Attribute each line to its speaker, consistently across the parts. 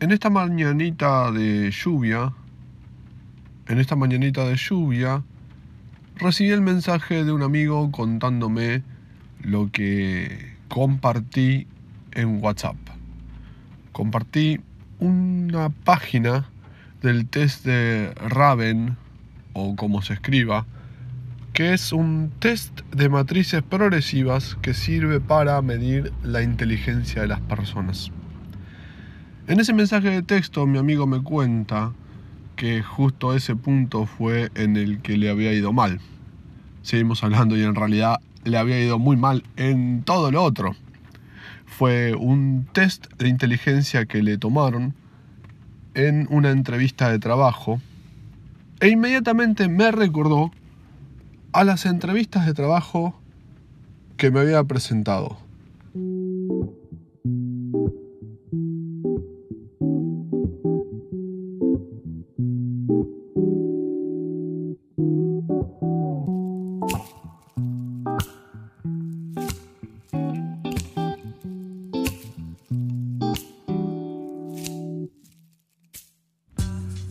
Speaker 1: En esta mañanita de lluvia, en esta mañanita de lluvia, recibí el mensaje de un amigo contándome lo que compartí en WhatsApp. Compartí una página del test de Raven, o como se escriba, que es un test de matrices progresivas que sirve para medir la inteligencia de las personas. En ese mensaje de texto mi amigo me cuenta que justo ese punto fue en el que le había ido mal. Seguimos hablando y en realidad le había ido muy mal en todo lo otro. Fue un test de inteligencia que le tomaron en una entrevista de trabajo e inmediatamente me recordó a las entrevistas de trabajo que me había presentado.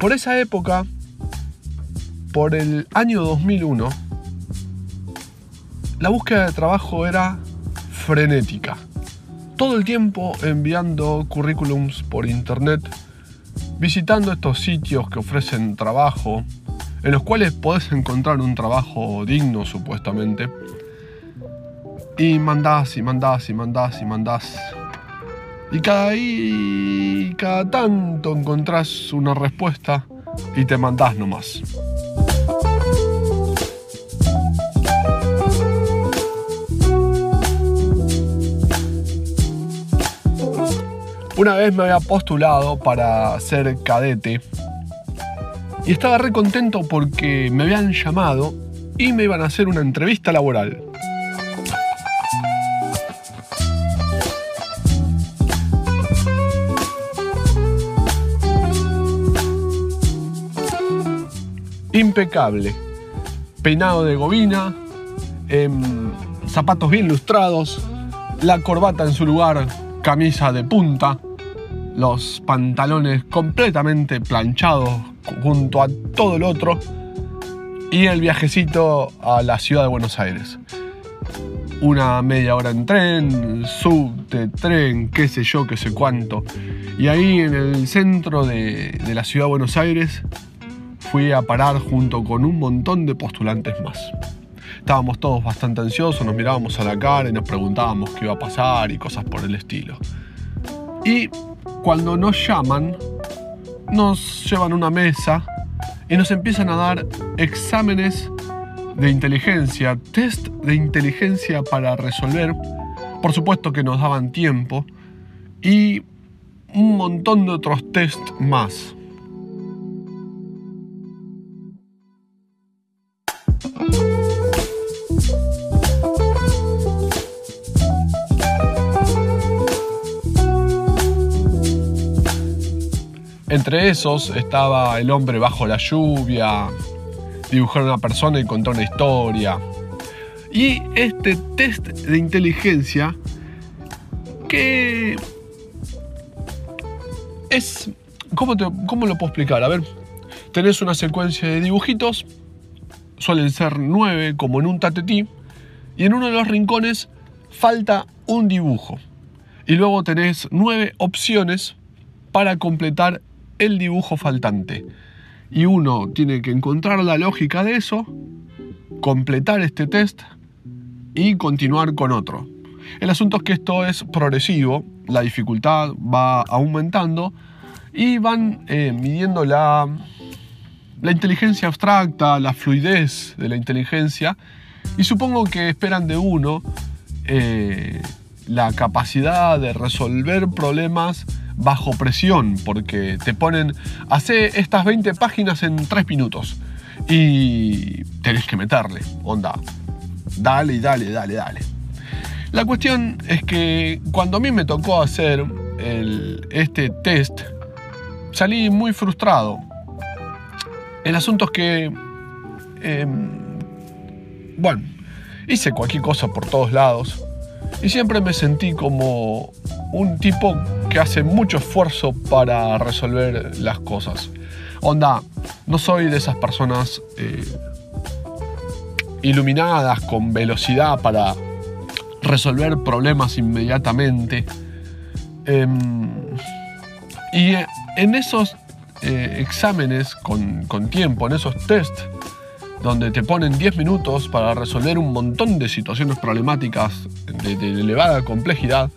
Speaker 1: Por esa época, por el año 2001, la búsqueda de trabajo era frenética. Todo el tiempo enviando currículums por internet, visitando estos sitios que ofrecen trabajo, en los cuales podés encontrar un trabajo digno supuestamente. Y mandás y mandás y mandás y mandás y cada ahí, cada tanto encontrás una respuesta y te mandás nomás. Una vez me había postulado para ser cadete y estaba re contento porque me habían llamado y me iban a hacer una entrevista laboral. Impecable. Peinado de gobina, em, zapatos bien lustrados, la corbata en su lugar, camisa de punta, los pantalones completamente planchados junto a todo el otro y el viajecito a la ciudad de Buenos Aires. Una media hora en tren, subte, tren, qué sé yo, qué sé cuánto. Y ahí en el centro de, de la ciudad de Buenos Aires fui a parar junto con un montón de postulantes más. Estábamos todos bastante ansiosos, nos mirábamos a la cara y nos preguntábamos qué iba a pasar y cosas por el estilo. Y cuando nos llaman, nos llevan a una mesa y nos empiezan a dar exámenes de inteligencia, test de inteligencia para resolver. Por supuesto que nos daban tiempo y un montón de otros test más. Entre esos estaba el hombre bajo la lluvia, dibujar a una persona y contar una historia. Y este test de inteligencia que es... ¿Cómo, ¿Cómo lo puedo explicar? A ver, tenés una secuencia de dibujitos, suelen ser nueve como en un tatetí, y en uno de los rincones falta un dibujo. Y luego tenés nueve opciones para completar el dibujo faltante. Y uno tiene que encontrar la lógica de eso, completar este test y continuar con otro. El asunto es que esto es progresivo, la dificultad va aumentando y van eh, midiendo la, la inteligencia abstracta, la fluidez de la inteligencia y supongo que esperan de uno eh, la capacidad de resolver problemas bajo presión, porque te ponen, hace estas 20 páginas en 3 minutos y tenés que meterle, onda, dale y dale, dale, dale. La cuestión es que cuando a mí me tocó hacer este test, salí muy frustrado. El asunto es que, em, bueno, hice cualquier cosa por todos lados y siempre me sentí como un tipo que hace mucho esfuerzo para resolver las cosas. Onda, no soy de esas personas eh, iluminadas con velocidad para resolver problemas inmediatamente. Em, y en esos eh, exámenes con, tiempo, en esos test, donde te ponen 10 minutos para resolver un montón de situaciones problemáticas de, elevada complejidad,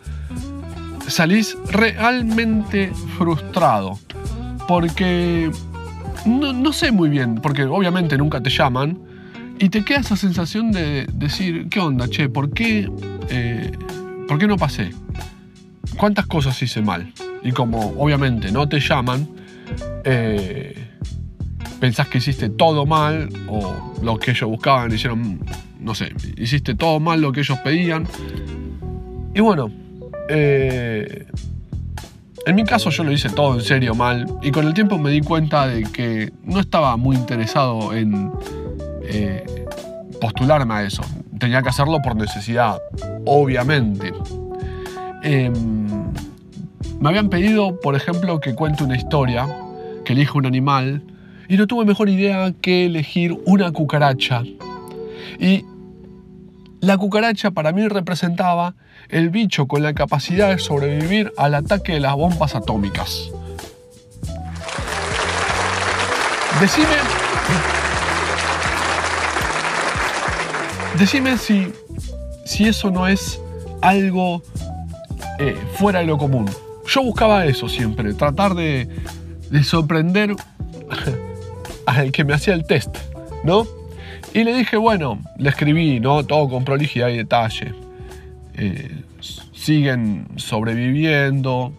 Speaker 1: salís realmente frustrado. Porque no, sé muy bien, porque obviamente nunca te llaman, y te queda esa sensación de decir, ¿qué onda, che? ¿Por qué, eh, ¿por qué no pasé? ¿Cuántas cosas hice mal? Y como obviamente no te llaman, eh, pensás que hiciste todo mal o lo que ellos buscaban, hicieron, no sé, hiciste todo mal lo que ellos pedían. Y bueno, eh, en mi caso yo lo hice todo en serio mal y con el tiempo me di cuenta de que no estaba muy interesado en eh, postularme a eso. Tenía que hacerlo por necesidad, obviamente. Em, me habían pedido, por ejemplo, que cuente una historia, que elija un animal, y no tuve mejor idea que elegir una cucaracha. Y la cucaracha para mí representaba el bicho con la capacidad de sobrevivir al ataque de las bombas atómicas. Decime. Decime si, si eso no es algo eh, fuera de lo común. Yo buscaba eso siempre, tratar de, de sorprender al que me hacía el test, ¿no? Y le dije, bueno, le escribí, ¿no? Todo con prolijidad y detalle. Eh, siguen sobreviviendo,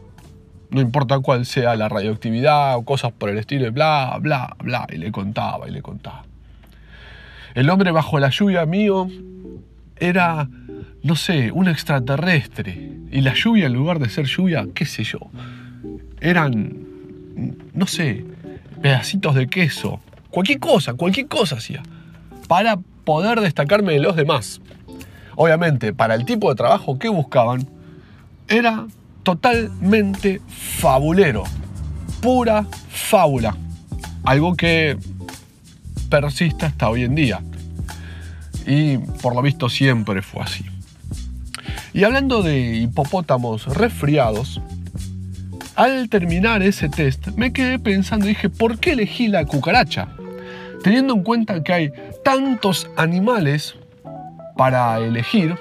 Speaker 1: no importa cuál sea la radioactividad o cosas por el estilo, bla, bla, bla. Y le contaba y le contaba. El hombre bajo la lluvia mío era, no sé, un extraterrestre. Y la lluvia, en lugar de ser lluvia, qué sé yo, eran, no sé, pedacitos de queso. Cualquier cosa, cualquier cosa hacía. Para poder destacarme de los demás. Obviamente, para el tipo de trabajo que buscaban, era totalmente fabulero. Pura fábula. Algo que persiste hasta hoy en día. Y por lo visto siempre fue así. Y hablando de hipopótamos resfriados, al terminar ese test me quedé pensando dije, ¿por qué elegí la cucaracha? Teniendo en cuenta que hay tantos animales para elegir,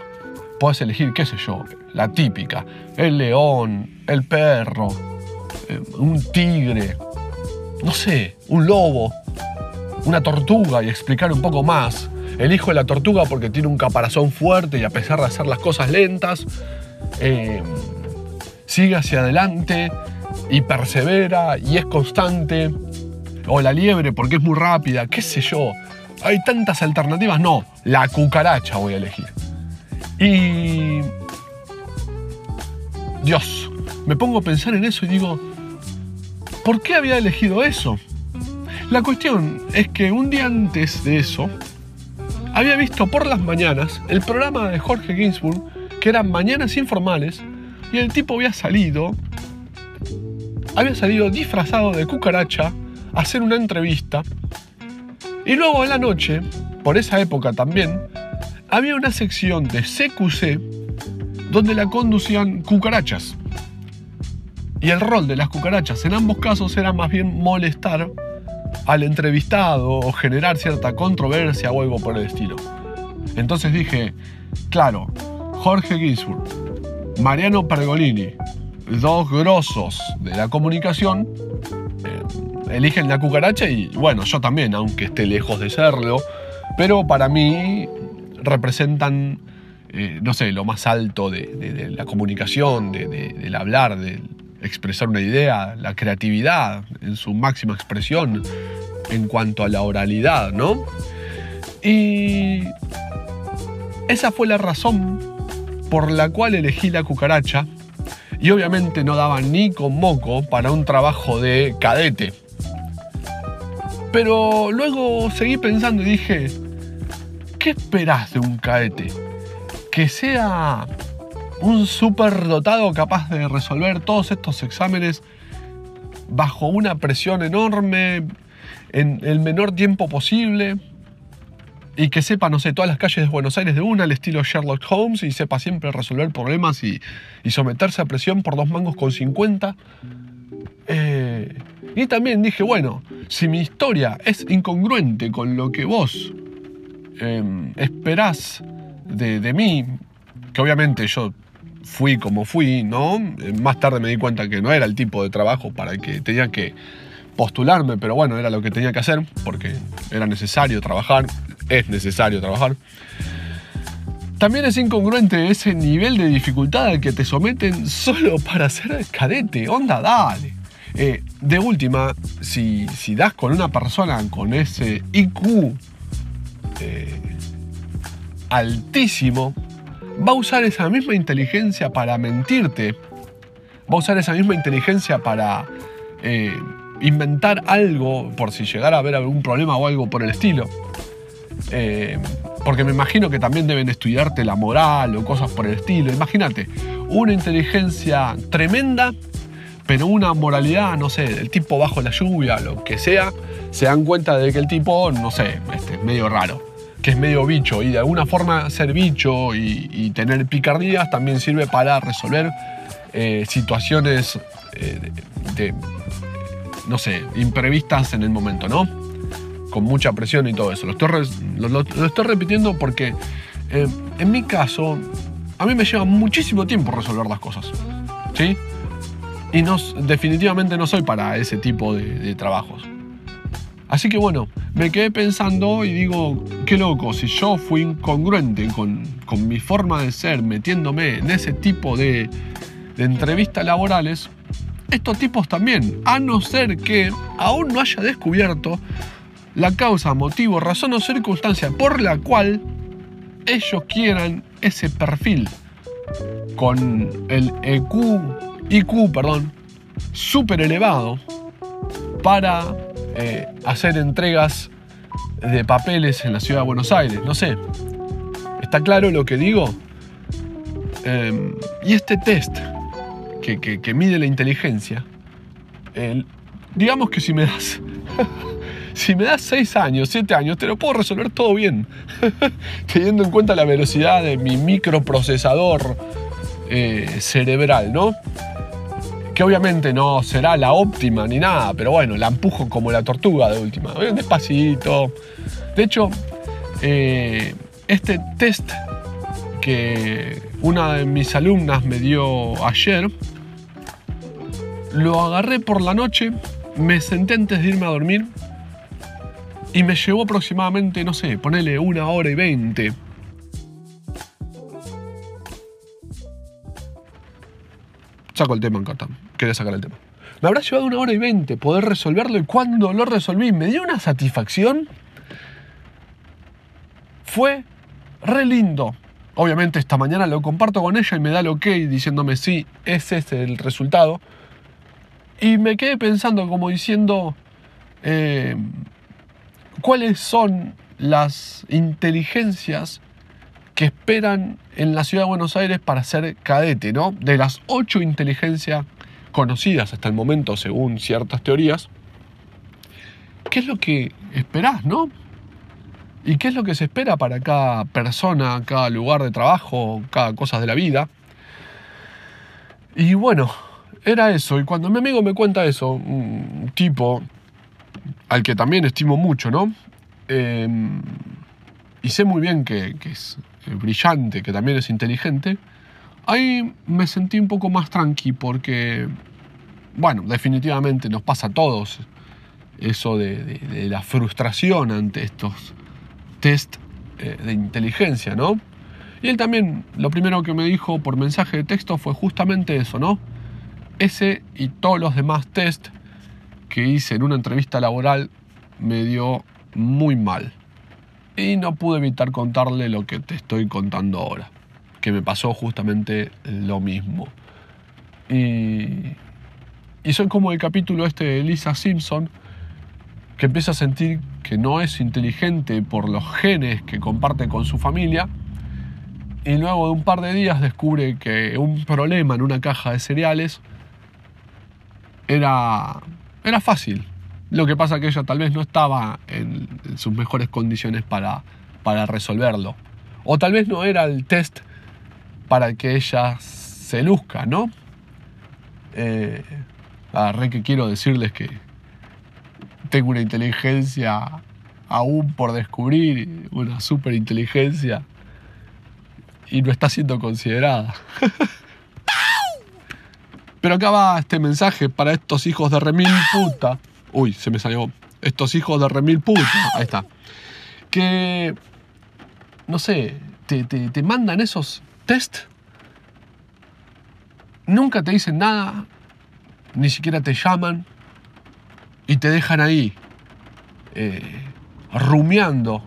Speaker 1: puedes elegir, qué sé yo, la típica, el león, el perro, eh, un tigre, no sé, un lobo, una tortuga y explicar un poco más. Elijo la tortuga porque tiene un caparazón fuerte y a pesar de hacer las cosas lentas, eh, sigue hacia adelante y persevera y es constante. O la liebre porque es muy rápida, qué sé yo. Hay tantas alternativas. No, la cucaracha voy a elegir. Y... Dios, me pongo a pensar en eso y digo, ¿por qué había elegido eso? La cuestión es que un día antes de eso, había visto por las mañanas el programa de Jorge Ginsburg, que eran Mañanas Informales, y el tipo había salido, había salido disfrazado de cucaracha a hacer una entrevista, y luego en la noche, por esa época también, había una sección de CQC donde la conducían cucarachas. Y el rol de las cucarachas en ambos casos era más bien molestar al entrevistado o generar cierta controversia o algo por el estilo. Entonces dije, claro, Jorge Ginsburg, Mariano Pergolini, dos grosos de la comunicación, eh, eligen la cucaracha y bueno, yo también, aunque esté lejos de serlo, pero para mí representan, eh, no sé, lo más alto de, la comunicación, del hablar, del expresar una idea, la creatividad en su máxima expresión en cuanto a la oralidad, ¿no? Y esa fue la razón por la cual elegí la cucaracha y obviamente no daba ni con moco para un trabajo de cadete. Pero luego seguí pensando y dije, ¿qué esperás de un cadete? Que sea un superdotado capaz de resolver todos estos exámenes bajo una presión enorme, en el menor tiempo posible, y que sepa, no sé, todas las calles de Buenos Aires de una, al estilo Sherlock Holmes, y sepa siempre resolver problemas y, someterse a presión por dos mangos con 50. Eh, y también dije, bueno, si mi historia es incongruente con lo que vos em, esperás de, de mí, que obviamente yo fui como fui, ¿no? Más tarde me di cuenta que no era el tipo de trabajo para el que tenía que postularme, pero bueno, era lo que tenía que hacer porque era necesario trabajar, es necesario trabajar. También es incongruente ese nivel de dificultad al que te someten solo para ser cadete. Onda, dale. Eh, de última, si, si, das con una persona con ese IQ eh, altísimo, va a usar esa misma inteligencia para mentirte, va a usar esa misma inteligencia para eh, inventar algo por si llegara a haber algún problema o algo por el estilo. Eh, porque me imagino que también deben estudiarte la moral o cosas por el estilo. Imagínate, una inteligencia tremenda, pero una moralidad, no sé, el tipo bajo la lluvia, lo que sea, se dan cuenta de que el tipo, no sé, este, es medio raro que es medio bicho y de alguna forma ser bicho y, tener picardías también sirve para resolver eh, situaciones eh, no sé, imprevistas en el momento, ¿no? Con mucha presión y todo eso. Lo estoy, repitiendo porque eh, en mi caso, a mí me lleva muchísimo tiempo resolver las cosas, ¿sí? Y no, definitivamente no soy para ese tipo de trabajos. Así que bueno, me quedé pensando y digo, qué loco, si yo fui incongruente con, mi forma de ser, metiéndome en ese tipo de, de entrevistas laborales, estos tipos también, a no ser que aún no haya descubierto la causa, motivo, razón o circunstancia por la cual ellos quieran ese perfil con el EQ, IQ, perdón, súper elevado para eh, hacer entregas de papeles en la ciudad de Buenos Aires. No sé. ¿Está claro lo que digo? Em, y este test que, mide la inteligencia, digamos que si me das. si me das 6 años, 7 años, te lo puedo resolver todo bien. Teniendo en cuenta la velocidad de mi microprocesador eh, cerebral, ¿no? que obviamente no será la óptima ni nada, pero bueno, la empujo como la tortuga de última, despacito. De hecho, eh, este test que una de mis alumnas me dio ayer, lo agarré por la noche, me senté antes de irme a dormir y me llevó aproximadamente, no sé, ponele una hora y veinte Saco el tema en cartón. Quería sacar el tema. Me habrá llevado una hora y veinte poder resolverlo y cuando lo resolví me dio una satisfacción. Fue re lindo. Obviamente esta mañana lo comparto con ella y me da el ok diciéndome sí, ese es el resultado. Y me quedé pensando como diciendo eh, cuáles son las inteligencias que esperan en la ciudad de Buenos Aires para ser cadete, ¿no? De las ocho inteligencias conocidas hasta el momento, según ciertas teorías, ¿qué es lo que esperás, no? ¿Y qué es lo que se espera para cada persona, cada lugar de trabajo, cada cosa de la vida? Y bueno, era eso. Y cuando mi amigo me cuenta eso, un tipo al que también estimo mucho, ¿no? Em, y sé muy bien que, es brillante, que también es inteligente, ahí me sentí un poco más tranqui porque, bueno, definitivamente nos pasa a todos eso de, la frustración ante estos test eh, de inteligencia, ¿no? Y él también, lo primero que me dijo por mensaje de texto fue justamente eso, ¿no? Ese y todos los demás test que hice en una entrevista laboral me dio muy mal y no pude evitar contarle lo que te estoy contando ahora, que me pasó justamente lo mismo. Y, y soy como el capítulo este de Lisa Simpson, que empieza a sentir que no es inteligente por los genes que comparte con su familia y luego de un par de días descubre que un problema en una caja de cereales era, era fácil. Lo que pasa que ella tal vez no estaba en, sus mejores condiciones para, para resolverlo. O tal vez no era el test para que ella se luzca, ¿no? Eh, re que quiero decirles que tengo una inteligencia aún por descubrir, una super inteligencia, y no está siendo considerada. Pero acá va este mensaje para estos hijos de remil puta. Uy, se me salió. Estos hijos de remil puta. Ahí está. Que, no sé, te, te, mandan esos test. Nunca te dicen nada. Ni siquiera te llaman. Y te dejan ahí. Eh, rumiando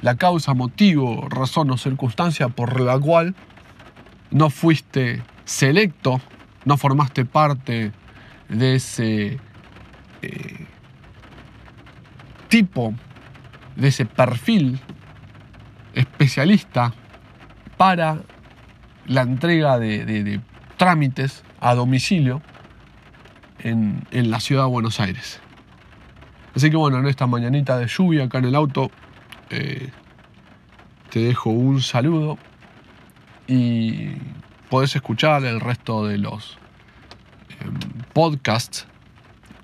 Speaker 1: la causa, motivo, razón o circunstancia por la cual no fuiste selecto, no formaste parte de ese eh, tipo, de ese perfil especialista para la entrega de, trámites a domicilio en, la ciudad de Buenos Aires. Así que bueno, en esta mañanita de lluvia acá en el auto, eh, te dejo un saludo y podés escuchar el resto de los em, podcasts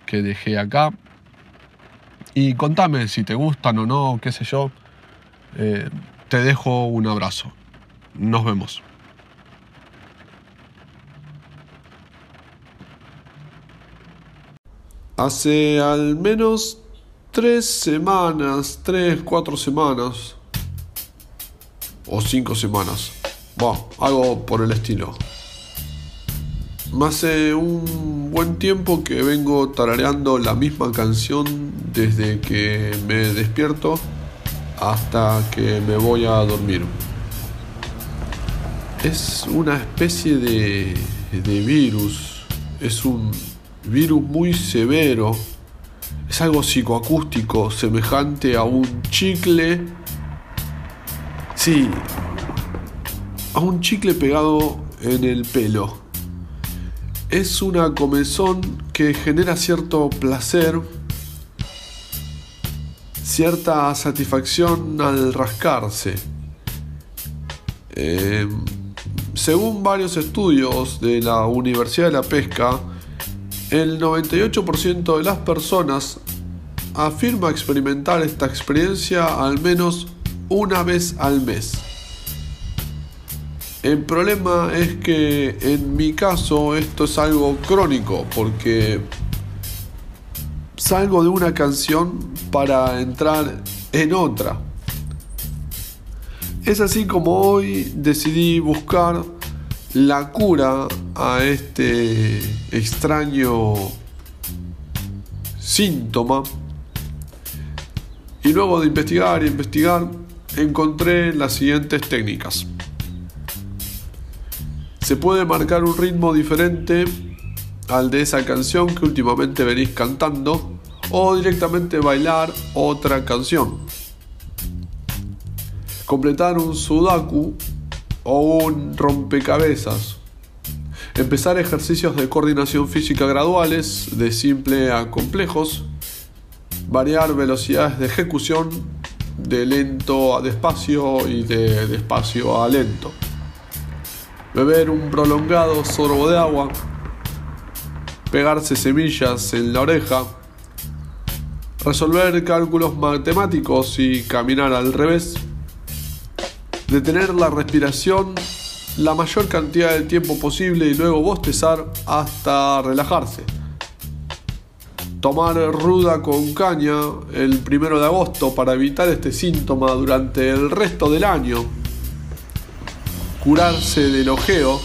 Speaker 1: que dejé acá. Y contame si te gustan o no, qué sé yo. Eh, te dejo un abrazo. Nos vemos. Hace al menos tres semanas, tres, cuatro semanas, o cinco semanas. Bueno, algo por el estilo. Hace un buen tiempo que vengo tarareando la misma canción desde que me despierto hasta que me voy a dormir. Es una especie de, de virus, es un virus muy severo, es algo psicoacústico semejante a un chicle, sí, a un chicle pegado en el pelo es una comezón que genera cierto placer, cierta satisfacción al rascarse. Em, según varios estudios de la Universidad de la Pesca, el 98% de las personas afirma experimentar esta experiencia al menos una vez al mes. El problema es que en mi caso esto es algo crónico porque salgo de una canción para entrar en otra. Es así como hoy decidí buscar la cura a este extraño síntoma. Y luego de investigar y investigar, encontré las siguientes técnicas. Se puede marcar un ritmo diferente al de esa canción que últimamente venís cantando o directamente bailar otra canción. Completar un sudaku o un rompecabezas. Empezar ejercicios de coordinación física graduales, de simple a complejos. Variar velocidades de ejecución de lento a despacio y de despacio a lento beber un prolongado sorbo de agua, pegarse semillas en la oreja, resolver cálculos matemáticos y caminar al revés, detener la respiración la mayor cantidad de tiempo posible y luego bostezar hasta relajarse. Tomar ruda con caña el primero de agosto para evitar este síntoma durante el resto del año curarse del ojeo,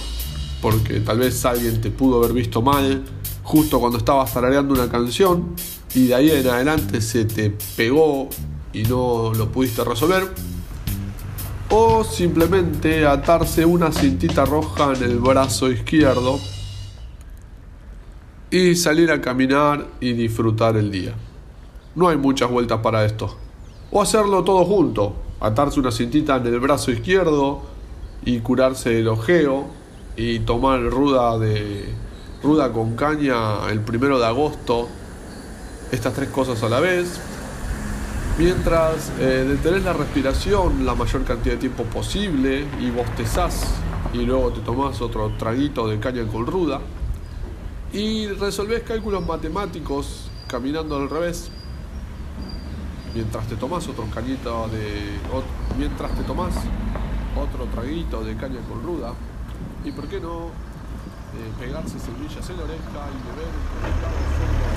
Speaker 1: porque tal vez alguien te pudo haber visto mal justo cuando estabas tarareando una canción y de ahí en adelante se te pegó y no lo pudiste resolver. O simplemente atarse una cintita roja en el brazo izquierdo y salir a caminar y disfrutar el día. No hay muchas vueltas para esto. O hacerlo todo junto. Atarse una cintita en el brazo izquierdo, y curarse el ojeo y tomar ruda de ruda con caña el primero de agosto estas tres cosas a la vez. Mientras eh, detenés la respiración la mayor cantidad de tiempo posible y bostezás y luego te tomás otro traguito de caña con ruda. Y resolvés cálculos matemáticos caminando al revés. Mientras te tomás otro cañito de mientras te tomás otro traguito de caña con ruda. Y por qué no eh, pegarse semillas en la oreja y beber un